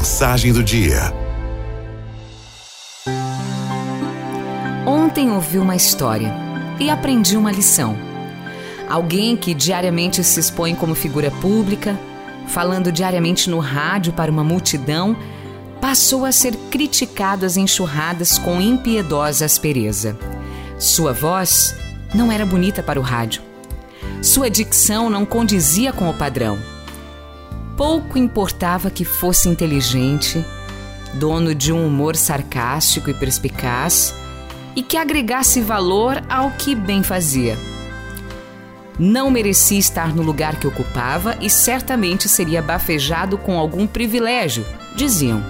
Mensagem do dia. Ontem ouvi uma história e aprendi uma lição. Alguém que diariamente se expõe como figura pública, falando diariamente no rádio para uma multidão, passou a ser criticado às enxurradas com impiedosa aspereza. Sua voz não era bonita para o rádio. Sua dicção não condizia com o padrão. Pouco importava que fosse inteligente, dono de um humor sarcástico e perspicaz e que agregasse valor ao que bem fazia. Não merecia estar no lugar que ocupava e certamente seria bafejado com algum privilégio, diziam.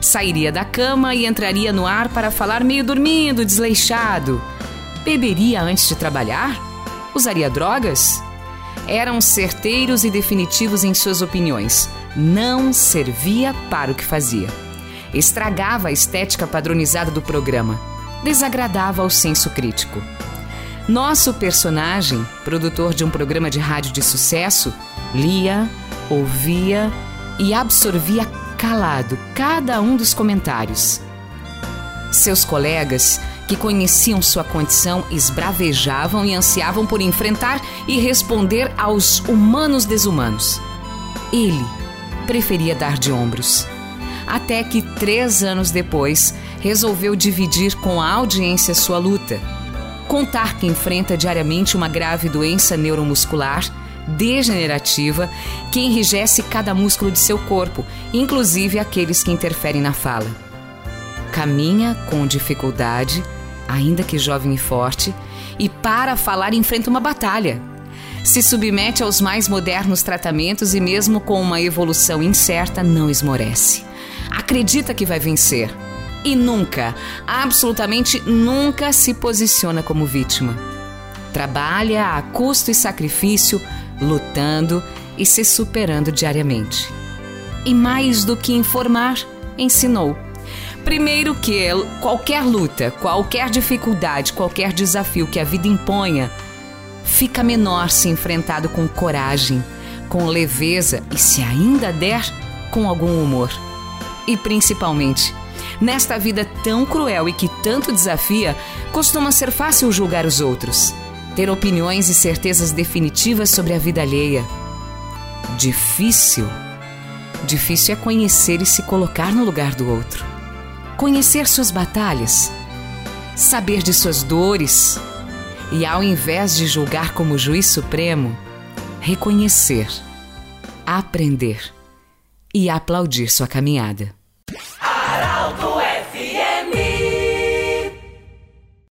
Sairia da cama e entraria no ar para falar meio dormindo, desleixado. Beberia antes de trabalhar? Usaria drogas? Eram certeiros e definitivos em suas opiniões. Não servia para o que fazia. Estragava a estética padronizada do programa. Desagradava ao senso crítico. Nosso personagem, produtor de um programa de rádio de sucesso, lia, ouvia e absorvia calado cada um dos comentários. Seus colegas, que conheciam sua condição, esbravejavam e ansiavam por enfrentar e responder aos humanos desumanos. Ele preferia dar de ombros. Até que, três anos depois, resolveu dividir com a audiência sua luta contar que enfrenta diariamente uma grave doença neuromuscular degenerativa que enrijece cada músculo de seu corpo, inclusive aqueles que interferem na fala. Caminha com dificuldade, ainda que jovem e forte, e para falar enfrenta uma batalha. Se submete aos mais modernos tratamentos e, mesmo com uma evolução incerta, não esmorece. Acredita que vai vencer e nunca, absolutamente nunca se posiciona como vítima. Trabalha a custo e sacrifício, lutando e se superando diariamente. E mais do que informar, ensinou. Primeiro que qualquer luta, qualquer dificuldade, qualquer desafio que a vida imponha, fica menor se enfrentado com coragem, com leveza e, se ainda der, com algum humor. E principalmente, Nesta vida tão cruel e que tanto desafia, costuma ser fácil julgar os outros, ter opiniões e certezas definitivas sobre a vida alheia. Difícil. Difícil é conhecer e se colocar no lugar do outro. Conhecer suas batalhas, saber de suas dores e, ao invés de julgar como juiz supremo, reconhecer, aprender e aplaudir sua caminhada.